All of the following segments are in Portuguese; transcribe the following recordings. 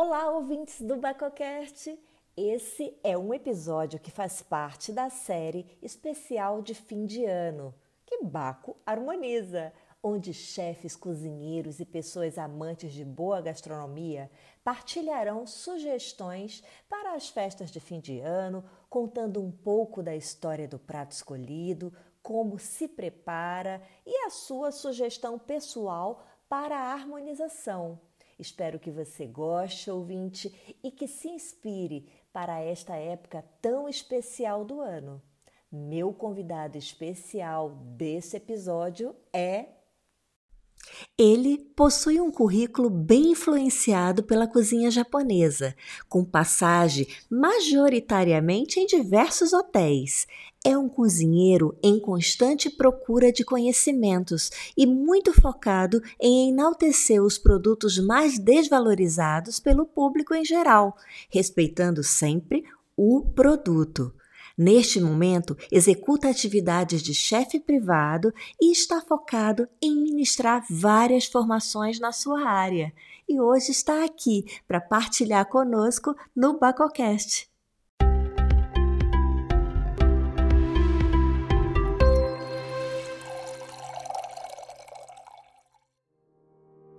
Olá, ouvintes do Bacocast! Esse é um episódio que faz parte da série especial de fim de ano, que Baco harmoniza, onde chefes, cozinheiros e pessoas amantes de boa gastronomia partilharão sugestões para as festas de fim de ano, contando um pouco da história do prato escolhido, como se prepara e a sua sugestão pessoal para a harmonização. Espero que você goste, ouvinte, e que se inspire para esta época tão especial do ano. Meu convidado especial desse episódio é ele possui um currículo bem influenciado pela cozinha japonesa, com passagem majoritariamente em diversos hotéis. É um cozinheiro em constante procura de conhecimentos e muito focado em enaltecer os produtos mais desvalorizados pelo público em geral, respeitando sempre o produto. Neste momento, executa atividades de chefe privado e está focado em ministrar várias formações na sua área. E hoje está aqui para partilhar conosco no Bacocast.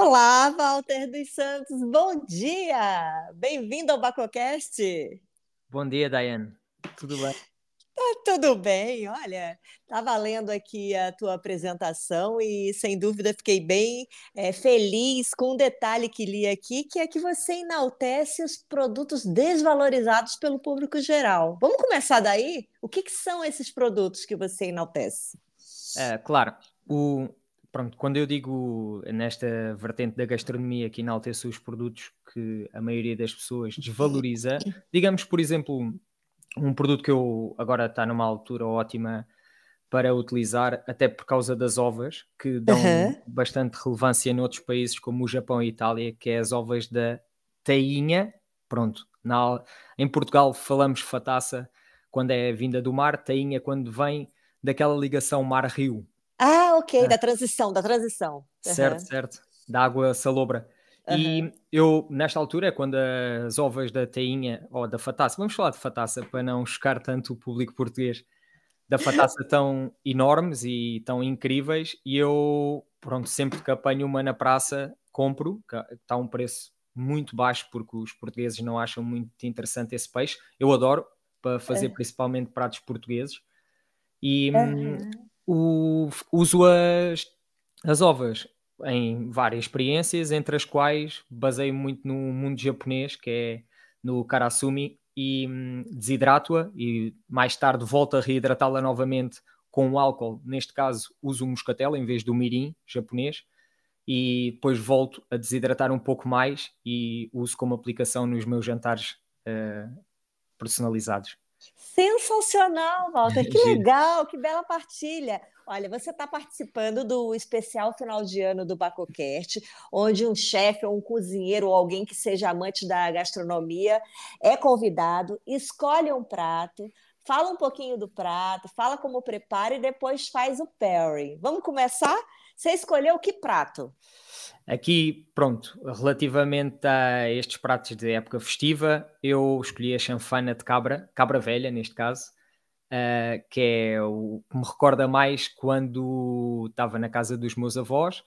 Olá, Walter dos Santos, bom dia! Bem-vindo ao Bacocast! Bom dia, Daiane. Tudo bem? Tá tudo bem, olha, estava lendo aqui a tua apresentação e sem dúvida fiquei bem é, feliz com um detalhe que li aqui, que é que você enaltece os produtos desvalorizados pelo público geral. Vamos começar daí? O que, que são esses produtos que você enaltece? É, claro, o, pronto, quando eu digo nesta vertente da gastronomia que enaltece os produtos que a maioria das pessoas desvaloriza, digamos, por exemplo, um produto que eu agora está numa altura ótima para utilizar, até por causa das ovas, que dão uhum. bastante relevância noutros países como o Japão e Itália, que é as ovas da tainha. Pronto, na, em Portugal falamos fataça quando é vinda do mar, tainha quando vem daquela ligação mar-rio, ah, ok, é. da transição, da transição. Certo, uhum. certo. Da água salobra. Uhum. E eu, nesta altura, é quando as ovas da tainha, ou da fataça, vamos falar de fataça para não chocar tanto o público português, da fataça tão enormes e tão incríveis, e eu, pronto, sempre que apanho uma na praça, compro, está um preço muito baixo porque os portugueses não acham muito interessante esse peixe. Eu adoro, para fazer principalmente pratos portugueses. E uhum o, uso as, as ovas em várias experiências, entre as quais baseio muito no mundo japonês, que é no karasumi, e hum, desidrato-a e mais tarde volto a reidratá-la novamente com o álcool. Neste caso, uso o moscatel em vez do mirim japonês e depois volto a desidratar um pouco mais e uso como aplicação nos meus jantares uh, personalizados. Sensacional, Walter. Que legal, que bela partilha. Olha, você está participando do especial final de ano do Bacocast, onde um chefe ou um cozinheiro ou alguém que seja amante da gastronomia é convidado, escolhe um prato, fala um pouquinho do prato, fala como prepara e depois faz o pairing. Vamos começar? Você escolheu que prato? Aqui, pronto, relativamente a estes pratos de época festiva, eu escolhi a chanfana de cabra, cabra velha neste caso, uh, que é o que me recorda mais quando estava na casa dos meus avós,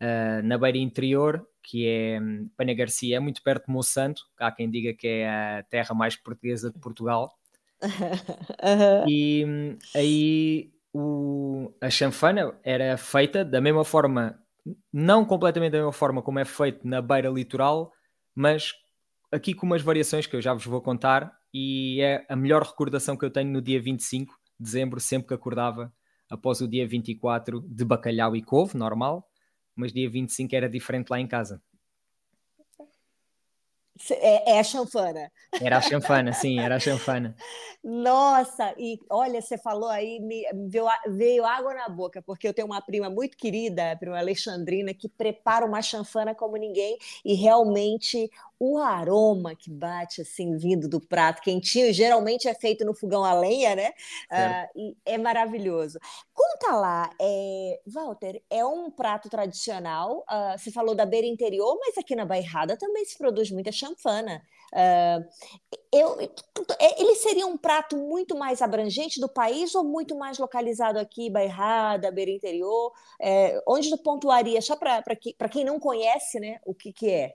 uh, na beira interior, que é um, Pana Garcia, é muito perto de Monsanto, há quem diga que é a terra mais portuguesa de Portugal. uhum. E um, aí o, a chanfana era feita da mesma forma não completamente da mesma forma como é feito na beira litoral, mas aqui com umas variações que eu já vos vou contar e é a melhor recordação que eu tenho no dia 25 de dezembro, sempre que acordava após o dia 24 de bacalhau e couve, normal, mas dia 25 era diferente lá em casa. É, é, a chanfana. Era a chanfana, sim, era a chanfana. Nossa, e olha, você falou aí, me, veio, veio, água na boca, porque eu tenho uma prima muito querida, a prima Alexandrina, que prepara uma chanfana como ninguém, e realmente o aroma que bate assim, vindo do prato quentinho, geralmente é feito no fogão a lenha, né? Uh, e é maravilhoso. Conta lá, é, Walter, é um prato tradicional, uh, você falou da beira interior, mas aqui na Bairrada também se produz muita chanfana. Uh, eu, é, ele seria um prato muito mais abrangente do país ou muito mais localizado aqui, Bairrada, Beira Interior? É, onde tu pontuaria, só para quem não conhece, né, o que, que é?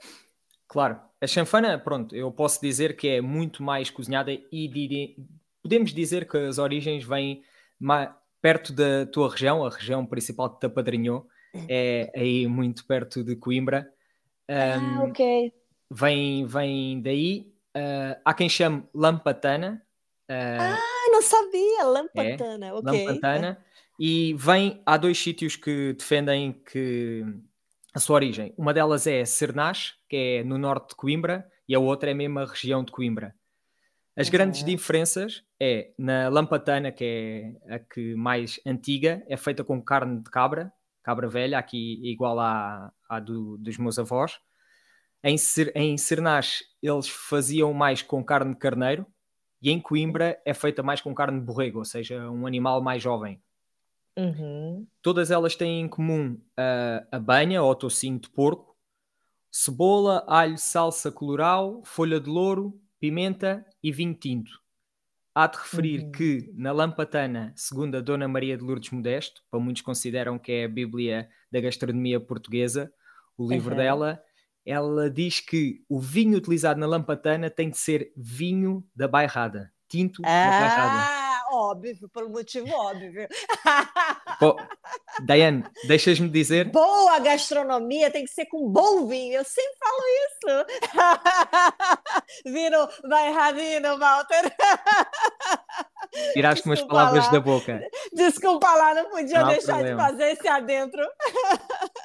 Claro, a chanfana, pronto, eu posso dizer que é muito mais cozinhada e podemos dizer que as origens vêm mais, perto da tua região, a região principal de Tapadrinhou, é aí muito perto de Coimbra. Um, ah, ok vem, vem daí. Uh, há quem chame Lampatana. Uh, ah, não sabia! Lampatana, é, ok. Lampatana. E vem, há dois sítios que defendem que a sua origem. Uma delas é Cernas, que é no norte de Coimbra, e a outra é mesmo a região de Coimbra. As grandes diferenças é na lampatana, que é a que mais antiga, é feita com carne de cabra, cabra velha, aqui igual à, à do, dos meus avós. Em, em Cernás eles faziam mais com carne de carneiro e em Coimbra é feita mais com carne de borrego, ou seja, um animal mais jovem. Uhum. Todas elas têm em comum a, a banha ou tocinho de porco, cebola, alho, salsa coloral, folha de louro, pimenta e vinho tinto. Há de referir uhum. que na Lampatana, segundo a Dona Maria de Lourdes Modesto, para muitos consideram que é a Bíblia da gastronomia portuguesa, o livro uhum. dela, ela diz que o vinho utilizado na lampatana tem de ser vinho da bairrada, tinto ah, da bairrada. Óbvio, por um motivo óbvio. Pô, Daiane, deixas-me dizer? Boa gastronomia tem que ser com bom vinho, eu sempre falo isso. Vino bairradino, Walter. Tiraste umas palavras lá. da boca. Desculpa lá, não podia não deixar problema. de fazer esse adentro.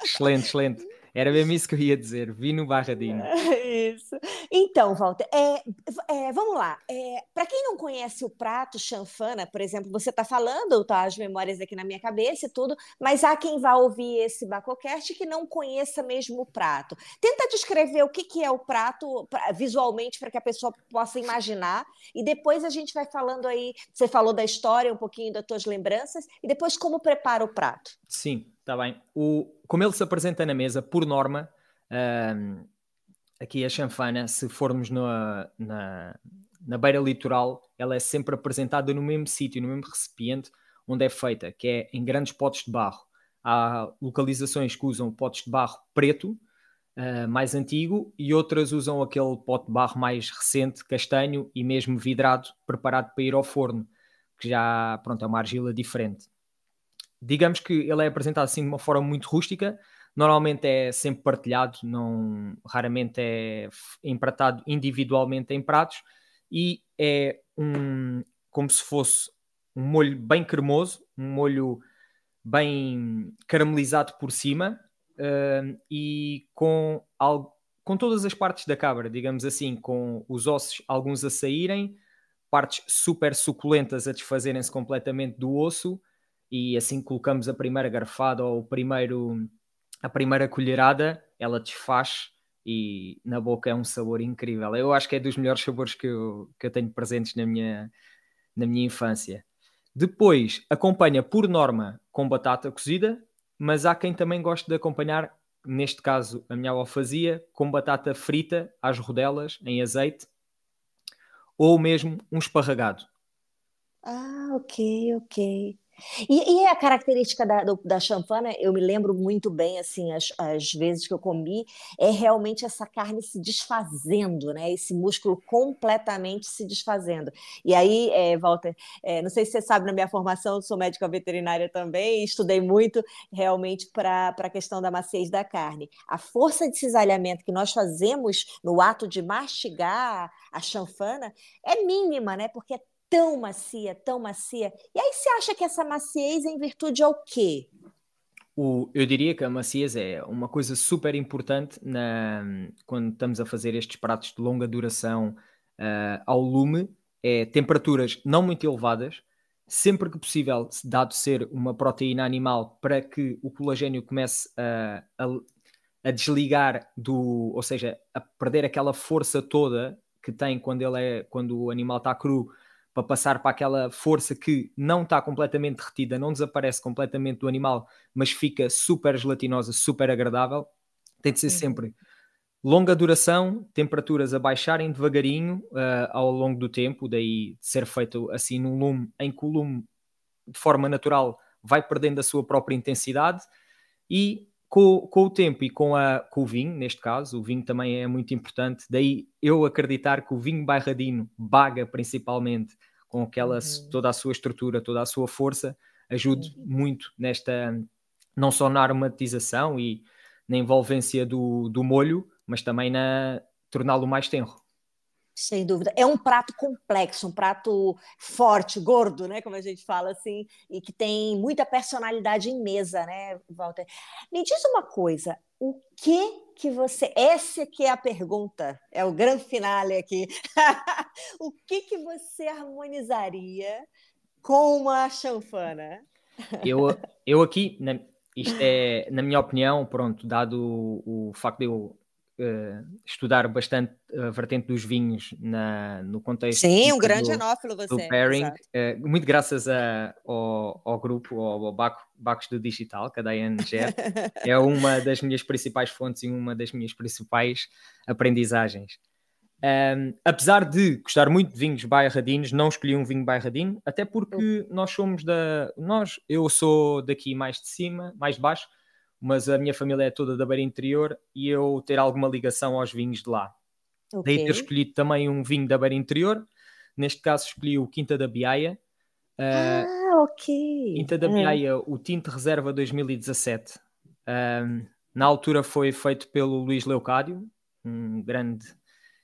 Excelente, excelente. Era mesmo isso que eu ia dizer, Vino Barradinho. Isso. Então, Walter, é, é, vamos lá. É, Para quem não conhece o prato chanfana, por exemplo, você está falando, tá as memórias aqui na minha cabeça e tudo, mas há quem vá ouvir esse Bacocast que não conheça mesmo o prato. Tenta descrever o que, que é o prato pra, visualmente para que a pessoa possa imaginar e depois a gente vai falando aí, você falou da história, um pouquinho das tuas lembranças e depois como prepara o prato. Sim, Está bem. O, como ele se apresenta na mesa, por norma, aqui a chanfana, se formos na, na, na beira litoral, ela é sempre apresentada no mesmo sítio, no mesmo recipiente onde é feita, que é em grandes potes de barro. Há localizações que usam potes de barro preto, uh, mais antigo, e outras usam aquele pote de barro mais recente, castanho e mesmo vidrado, preparado para ir ao forno, que já pronto, é uma argila diferente digamos que ele é apresentado assim de uma forma muito rústica. Normalmente é sempre partilhado, não, raramente é empratado individualmente em pratos e é um como se fosse um molho bem cremoso, um molho bem caramelizado por cima uh, e com, algo, com todas as partes da cabra, digamos assim, com os ossos alguns a saírem, partes super suculentas a desfazerem-se completamente do osso e assim colocamos a primeira garfada ou o primeiro, a primeira colherada, ela desfaz e na boca é um sabor incrível. Eu acho que é dos melhores sabores que eu, que eu tenho presentes na minha, na minha infância. Depois acompanha por norma com batata cozida, mas há quem também goste de acompanhar, neste caso a minha avó fazia, com batata frita às rodelas em azeite ou mesmo um esparragado. Ah, ok, ok. E, e, a característica da, do, da champana, eu me lembro muito bem, assim, as, as vezes que eu comi, é realmente essa carne se desfazendo, né? Esse músculo completamente se desfazendo. E aí, é, Walter, é, não sei se você sabe, na minha formação, eu sou médica veterinária também, estudei muito realmente para a questão da maciez da carne. A força de cisalhamento que nós fazemos no ato de mastigar a chanfana é mínima, né? Porque é tão macia, tão macia. E aí você acha que essa maciez é em virtude ao quê? O, eu diria que a maciez é uma coisa super importante na, quando estamos a fazer estes pratos de longa duração uh, ao lume. É temperaturas não muito elevadas, sempre que possível, dado ser uma proteína animal, para que o colagênio comece a, a, a desligar do, ou seja, a perder aquela força toda que tem quando ele é quando o animal está cru para passar para aquela força que não está completamente derretida, não desaparece completamente do animal, mas fica super gelatinosa, super agradável. Tem de ser uhum. sempre longa duração, temperaturas a baixarem devagarinho uh, ao longo do tempo, daí ser feito assim num lume em que o lume, de forma natural, vai perdendo a sua própria intensidade e com, com o tempo e com, a, com o vinho, neste caso, o vinho também é muito importante, daí eu acreditar que o vinho bairradino, baga principalmente, com aquela, uhum. toda a sua estrutura, toda a sua força, ajude uhum. muito nesta, não só na aromatização e na envolvência do, do molho, mas também na torná-lo mais tenro. Sem dúvida. É um prato complexo, um prato forte, gordo, né? Como a gente fala assim, e que tem muita personalidade em mesa, né, Walter? Me diz uma coisa: o que que você. Essa que é a pergunta, é o grande finale aqui. o que que você harmonizaria com uma chanfana? Eu, eu aqui, na, é, na minha opinião, pronto, dado o, o facto de eu uh, estudar bastante a vertente dos vinhos na, no contexto. Sim, um grande anófilo você. Do pairing, uh, muito graças a, ao, ao, grupo, ao, ao Baco, Bacos do Digital, que a Diane gera, é uma das minhas principais fontes e uma das minhas principais aprendizagens. Um, apesar de gostar muito de vinhos bairradinos, não escolhi um vinho bairradino, até porque nós somos da. Nós, eu sou daqui mais de cima, mais de baixo, mas a minha família é toda da beira interior e eu ter alguma ligação aos vinhos de lá. Okay. Daí ter escolhido também um vinho da beira interior, neste caso escolhi o Quinta da Biaia. Uh, ah, ok. Quinta da é. Biaia, o Tinto Reserva 2017. Uh, na altura foi feito pelo Luís Leucádio, um grande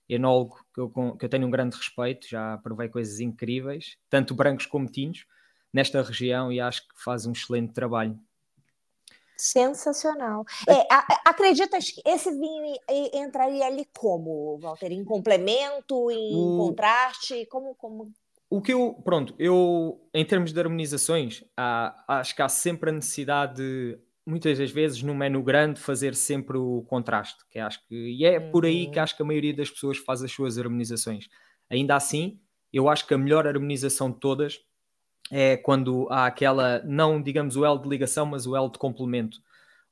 enólogo que eu, que eu tenho um grande respeito, já provei coisas incríveis, tanto brancos como tintos, nesta região e acho que faz um excelente trabalho. Sensacional. É, acreditas que esse vinho entraria ali como, Walter? Em complemento, em o... contraste? Como, como? O que eu, pronto, eu, em termos de harmonizações, há, acho que há sempre a necessidade de, muitas das vezes, no menu grande, fazer sempre o contraste, que acho que, e é uhum. por aí que uhum. acho que a maioria das pessoas faz as suas harmonizações. Ainda assim, eu acho que a melhor harmonização de todas é quando há aquela, não digamos o L de ligação, mas o L de complemento.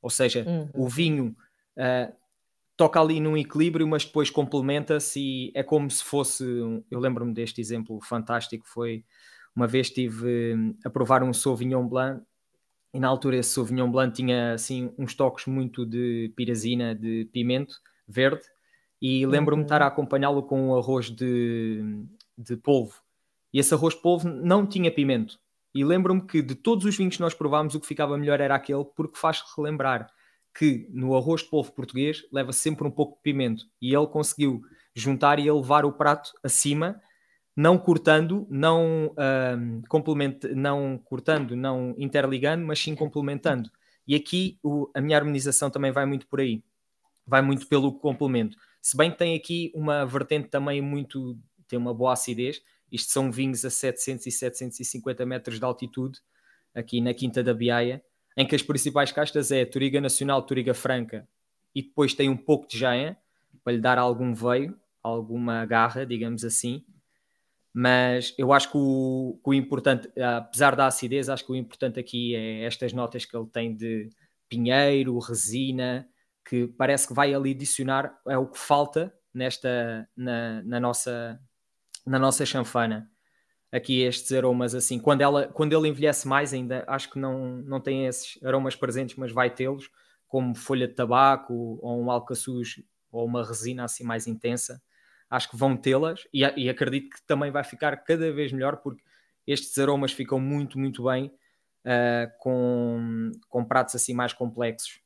Ou seja, uhum. o vinho uh, toca ali num equilíbrio, mas depois complementa-se e é como se fosse. Eu lembro-me deste exemplo fantástico. Foi uma vez estive hum, a provar um Sauvignon Blanc e na altura esse Sauvignon Blanc tinha assim uns toques muito de pirazina, de pimento verde, e lembro-me de estar a uhum. acompanhá-lo com um arroz de, de polvo e esse arroz polvo não tinha pimento. E lembro-me que de todos os vinhos que nós provámos, o que ficava melhor era aquele, porque faz relembrar que no arroz de polvo português leva sempre um pouco de pimento. E ele conseguiu juntar e elevar o prato acima, não cortando, não, complement, não cortando, não interligando, mas sim complementando. E aqui o, a minha harmonização também vai muito por aí. Vai muito pelo complemento. Se bem que tem aqui uma vertente também muito, tem uma boa acidez, isto são vinhos a 700 e 750 metros de altitude, aqui na Quinta da Biaia, em que as principais castas é Turiga Nacional, Turiga Franca e depois tem um pouco de Jaen, para lhe dar algum veio, alguma garra, digamos assim. Mas eu acho que o, que o importante, apesar da acidez, acho que o importante aqui é estas notas que ele tem de pinheiro, resina, que parece que vai ali adicionar, é o que falta nesta, na, na nossa na nossa chanfana aqui estes aromas assim. Quando, ela, quando ele envelhece mais ainda, acho que não, não tem esses aromas presentes, mas vai tê-los, como folha de tabaco ou um alcaçuz ou uma resina assim mais intensa. Acho que vão tê-las e, e acredito que também vai ficar cada vez melhor porque estes aromas ficam muito, muito bem uh, com, com pratos assim mais complexos.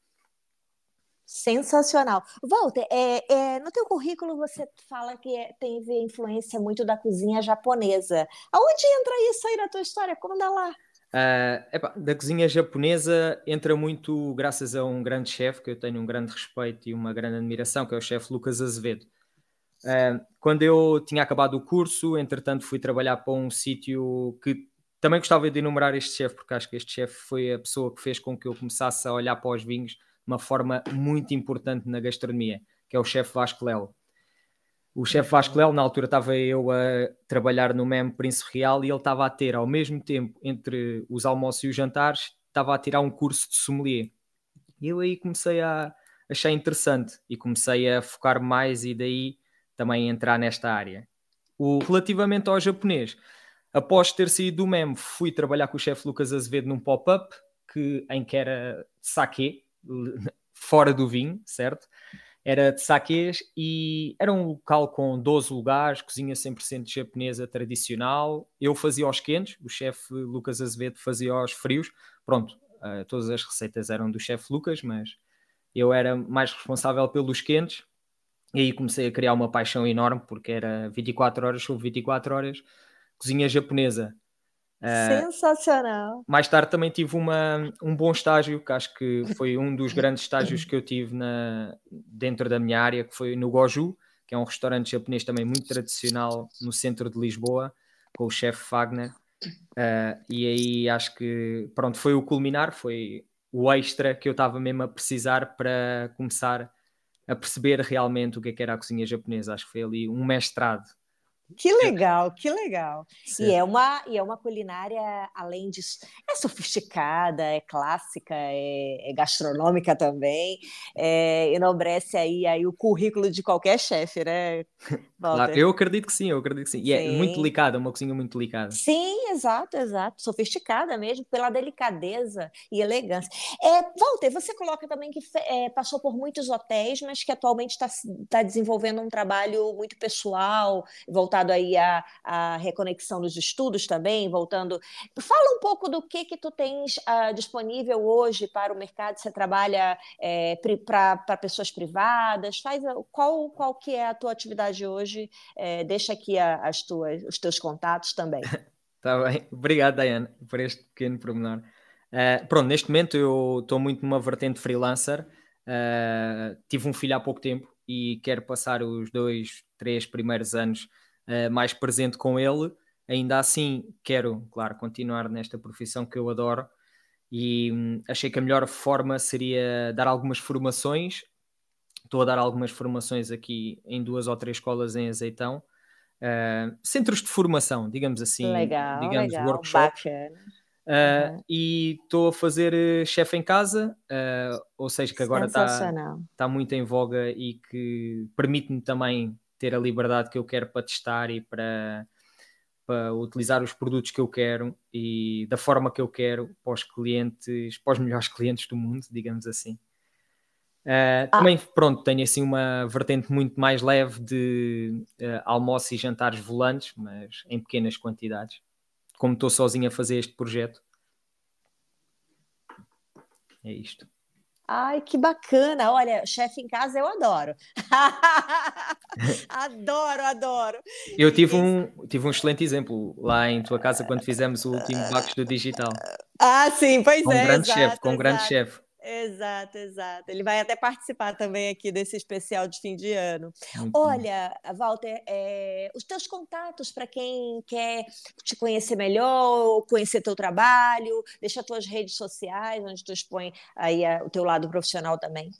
Sensacional. Walter, é, é, no teu currículo você fala que é, teve influência muito da cozinha japonesa. Aonde entra isso aí na tua história? Conta lá. Uh, epá, da cozinha japonesa entra muito graças a um grande chefe que eu tenho um grande respeito e uma grande admiração, que é o chefe Lucas Azevedo. Uh, quando eu tinha acabado o curso, entretanto fui trabalhar para um sítio que também gostava de enumerar este chefe, porque acho que este chefe foi a pessoa que fez com que eu começasse a olhar para os vinhos uma forma muito importante na gastronomia, que é o chefe Vasco Lelo. O chefe Vasco Lelo, na altura estava eu a trabalhar no MEM Príncipe Real e ele estava a ter, ao mesmo tempo, entre os almoços e os jantares, estava a tirar um curso de sommelier. E eu aí comecei a achar interessante e comecei a focar mais e daí também entrar nesta área. O, relativamente ao japonês, após ter saído do MEM, fui trabalhar com o chefe Lucas Azevedo num pop-up que, em que era sake, fora do vinho, certo? era de saques e era um local com 12 lugares, cozinha 100% japonesa tradicional. Eu fazia os quentes, o chefe Lucas Azevedo fazia os frios. Pronto, uh, todas as receitas eram do chefe Lucas, mas eu era mais responsável pelos quentes. E aí comecei a criar uma paixão enorme, porque era 24 horas sobre 24 horas, cozinha japonesa. Uh, Sensacional. Mais tarde também tive uma, um bom estágio, que acho que foi um dos grandes estágios que eu tive na, dentro da minha área, que foi no Goju, que é um restaurante japonês também muito tradicional no centro de Lisboa, com o chefe Fagner. Uh, e aí acho que pronto, foi o culminar, foi o extra que eu estava mesmo a precisar para começar a perceber realmente o que, é que era a cozinha japonesa. Acho que foi ali um mestrado que legal, que legal. E é, uma, e é uma culinária, além disso, é sofisticada, é clássica, é, é gastronômica também, é, enobrece aí, aí o currículo de qualquer chefe, né? Claro, eu acredito que sim, eu acredito que sim. E sim. é muito delicada, uma cozinha muito delicada. Sim, exato, exato. Sofisticada mesmo, pela delicadeza e elegância. É, Walter, você coloca também que é, passou por muitos hotéis, mas que atualmente está tá desenvolvendo um trabalho muito pessoal, voltado aí à, à reconexão dos estudos também, voltando. Fala um pouco do que que tu tens uh, disponível hoje para o mercado. Você trabalha é, para pessoas privadas? Faz qual qual que é a tua atividade hoje? É, deixa aqui a, as tuas, os teus contatos também. Está bem. Obrigado, Diane, por este pequeno pormenor. Uh, pronto, neste momento eu estou muito numa vertente freelancer. Uh, tive um filho há pouco tempo e quero passar os dois, três primeiros anos uh, mais presente com ele. Ainda assim, quero, claro, continuar nesta profissão que eu adoro e hum, achei que a melhor forma seria dar algumas formações Estou a dar algumas formações aqui em duas ou três escolas em Azeitão. Uh, centros de formação, digamos assim, legal, digamos legal, workshops. Uh, uhum. E estou a fazer eh, chefe em casa, uh, ou seja, que agora está tá muito em voga e que permite-me também ter a liberdade que eu quero para testar e para, para utilizar os produtos que eu quero e da forma que eu quero para os clientes, para os melhores clientes do mundo, digamos assim. Uh, ah. Também, pronto, tenho assim uma vertente muito mais leve de uh, almoço e jantares volantes, mas em pequenas quantidades. Como estou sozinho a fazer este projeto. É isto. Ai, que bacana! Olha, chefe em casa eu adoro. adoro, adoro. Eu tive um, tive um excelente exemplo lá em tua casa quando fizemos o último Bacos do Digital. Ah, sim, pois com é. Um grande chefe, com um grande chefe. Exato, exato. Ele vai até participar também aqui desse especial de fim de ano. Muito Olha, Walter, é, os teus contatos para quem quer te conhecer melhor, conhecer teu trabalho, deixa tuas redes sociais, onde tu expõe aí a, o teu lado profissional também.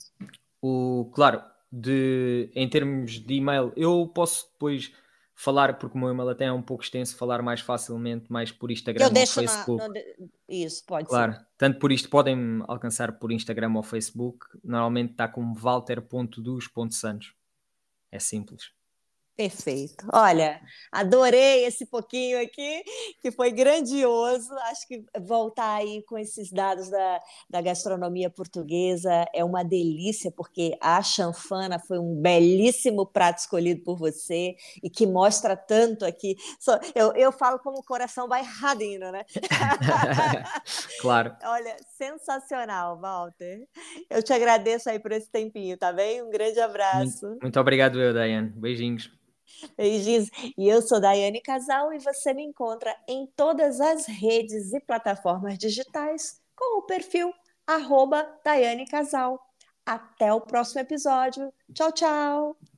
O, claro, de, em termos de e-mail, eu posso depois falar, porque o meu e-mail até é um pouco extenso, falar mais facilmente, mais por Instagram ou Facebook. Na, Isso, pode claro, ser. tanto por isto, podem alcançar por Instagram ou Facebook. Normalmente está como walter.dus.santos. É simples. Perfeito. Olha, adorei esse pouquinho aqui, que foi grandioso. Acho que voltar aí com esses dados da, da gastronomia portuguesa é uma delícia, porque a chanfana foi um belíssimo prato escolhido por você e que mostra tanto aqui. Eu, eu falo como o coração vai radinho, né? claro. Olha, sensacional, Walter. Eu te agradeço aí por esse tempinho, tá bem? Um grande abraço. Muito, muito obrigado, eu, Daiane. Beijinhos. Beijinhos. E eu sou Daiane Casal e você me encontra em todas as redes e plataformas digitais com o perfil arroba Daiane Casal. Até o próximo episódio. Tchau, tchau!